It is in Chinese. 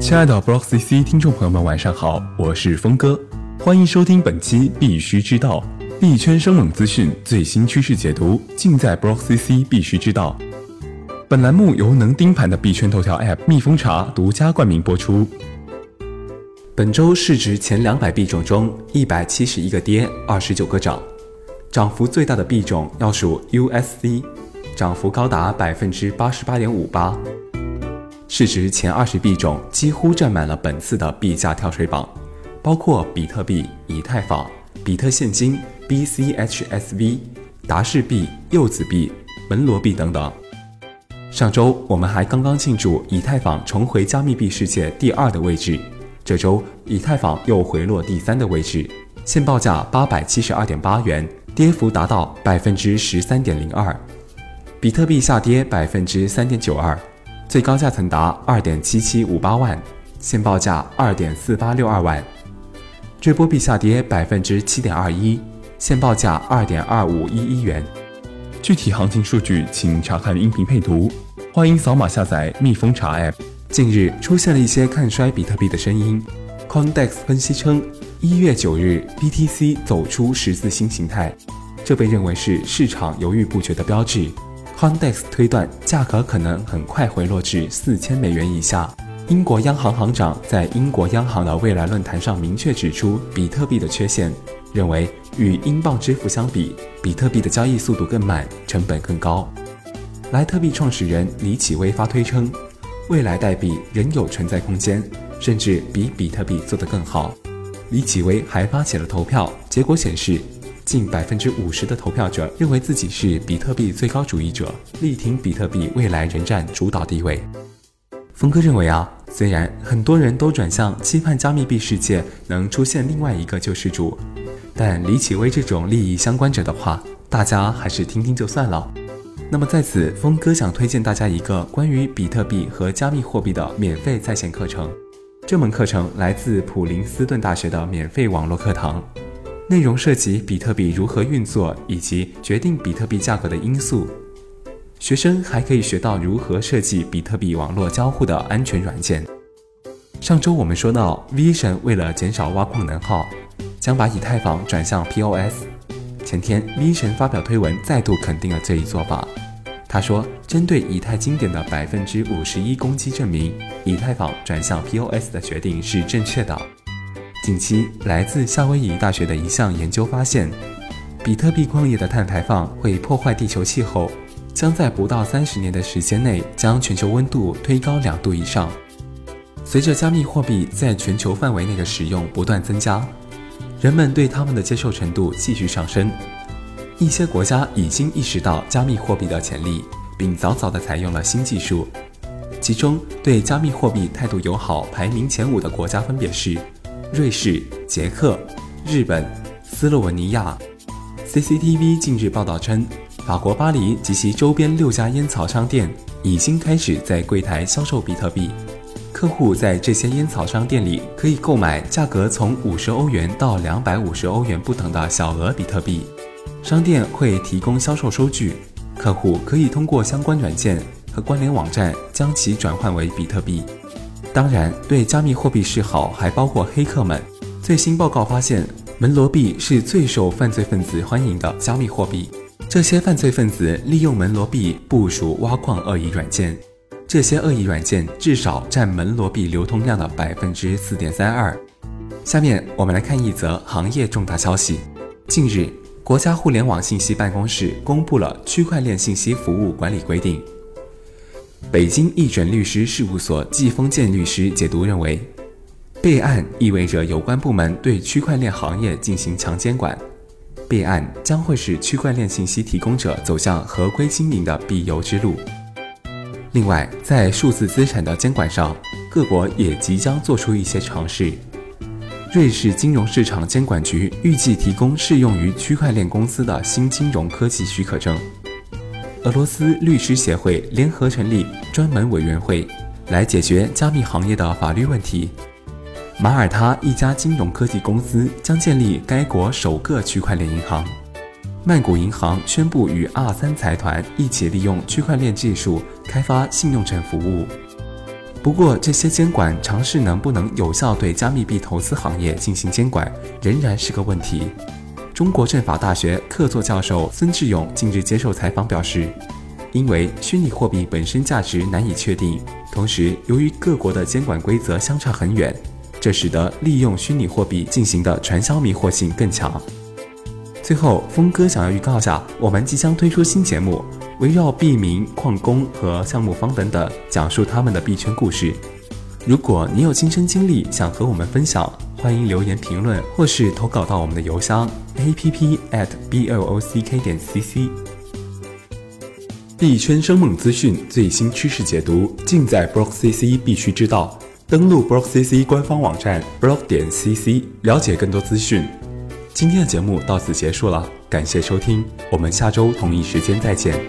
亲爱的 BlockCC 听众朋友们，晚上好，我是峰哥，欢迎收听本期必须知道币圈生冷资讯最新趋势解读，尽在 BlockCC 必须知道。本栏目由能盯盘的币圈头条 App 蜜蜂茶独家冠名播出。本周市值前两百币种中，一百七十一个跌，二十九个涨，涨幅最大的币种要数 USC，涨幅高达百分之八十八点五八。市值前二十币种几乎占满了本次的币价跳水榜，包括比特币、以太坊、比特现金、BCHSV、达氏币、柚子币、门罗币等等。上周我们还刚刚庆祝以太坊重回加密币世界第二的位置，这周以太坊又回落第三的位置，现报价八百七十二点八元，跌幅达到百分之十三点零二。比特币下跌百分之三点九二。最高价曾达二点七七五八万，现报价二点四八六二万。追波币下跌百分之七点二一，现报价二点二五一一元。具体行情数据请查看音频配图。欢迎扫码下载蜜蜂查 App。近日出现了一些看衰比特币的声音。Condex 分析称，一月九日 BTC 走出十字星形态，这被认为是市场犹豫不决的标志。Condex 推断，价格可能很快回落至四千美元以下。英国央行行长在英国央行的未来论坛上明确指出比特币的缺陷，认为与英镑支付相比，比特币的交易速度更慢，成本更高。莱特币创始人李启威发推称，未来代币仍有存在空间，甚至比比特币做得更好。李启威还发起了投票，结果显示。近百分之五十的投票者认为自己是比特币最高主义者，力挺比特币未来仍占主导地位。峰哥认为啊，虽然很多人都转向期盼加密币世界能出现另外一个救世主，但李启微这种利益相关者的话，大家还是听听就算了。那么在此，峰哥想推荐大家一个关于比特币和加密货币的免费在线课程，这门课程来自普林斯顿大学的免费网络课堂。内容涉及比特币如何运作以及决定比特币价格的因素。学生还可以学到如何设计比特币网络交互的安全软件。上周我们说到，V 神为了减少挖矿能耗，将把以太坊转向 POS。前天，V 神发表推文，再度肯定了这一做法。他说，针对以太经典的百分之五十一攻击，证明以太坊转向 POS 的决定是正确的。近期，来自夏威夷大学的一项研究发现，比特币矿业的碳排放会破坏地球气候，将在不到三十年的时间内将全球温度推高两度以上。随着加密货币在全球范围内的使用不断增加，人们对它们的接受程度继续上升。一些国家已经意识到加密货币的潜力，并早早地采用了新技术。其中，对加密货币态度友好排名前五的国家分别是。瑞士、捷克、日本、斯洛文尼亚。CCTV 近日报道称，法国巴黎及其周边六家烟草商店已经开始在柜台销售比特币。客户在这些烟草商店里可以购买价格从五十欧元到两百五十欧元不等的小额比特币。商店会提供销售收据，客户可以通过相关软件和关联网站将其转换为比特币。当然，对加密货币示好还包括黑客们。最新报告发现，门罗币是最受犯罪分子欢迎的加密货币。这些犯罪分子利用门罗币部署挖矿恶意软件，这些恶意软件至少占门罗币流通量的百分之四点三二。下面我们来看一则行业重大消息：近日，国家互联网信息办公室公布了区块链信息服务管理规定。北京易准律师事务所季丰建律师解读认为，备案意味着有关部门对区块链行业进行强监管，备案将会使区块链信息提供者走向合规经营的必由之路。另外，在数字资产的监管上，各国也即将做出一些尝试。瑞士金融市场监管局预计提供适用于区块链公司的新金融科技许可证。俄罗斯律师协会联合成立专门委员会，来解决加密行业的法律问题。马耳他一家金融科技公司将建立该国首个区块链银行。曼谷银行宣布与 R 三财团一起利用区块链技术开发信用证服务。不过，这些监管尝试能不能有效对加密币投资行业进行监管，仍然是个问题。中国政法大学客座教授孙志勇近日接受采访表示，因为虚拟货币本身价值难以确定，同时由于各国的监管规则相差很远，这使得利用虚拟货币进行的传销迷惑性更强。最后，峰哥想要预告下，我们即将推出新节目，围绕币民、矿工和项目方等等，讲述他们的币圈故事。如果你有亲身经历想和我们分享，欢迎留言评论或是投稿到我们的邮箱。a p p at b l o c k 点 c c，币圈生猛资讯最新趋势解读尽在 Block CC 必须知道。登录 Block CC 官方网站 block 点 cc，了解更多资讯。今天的节目到此结束了，感谢收听，我们下周同一时间再见。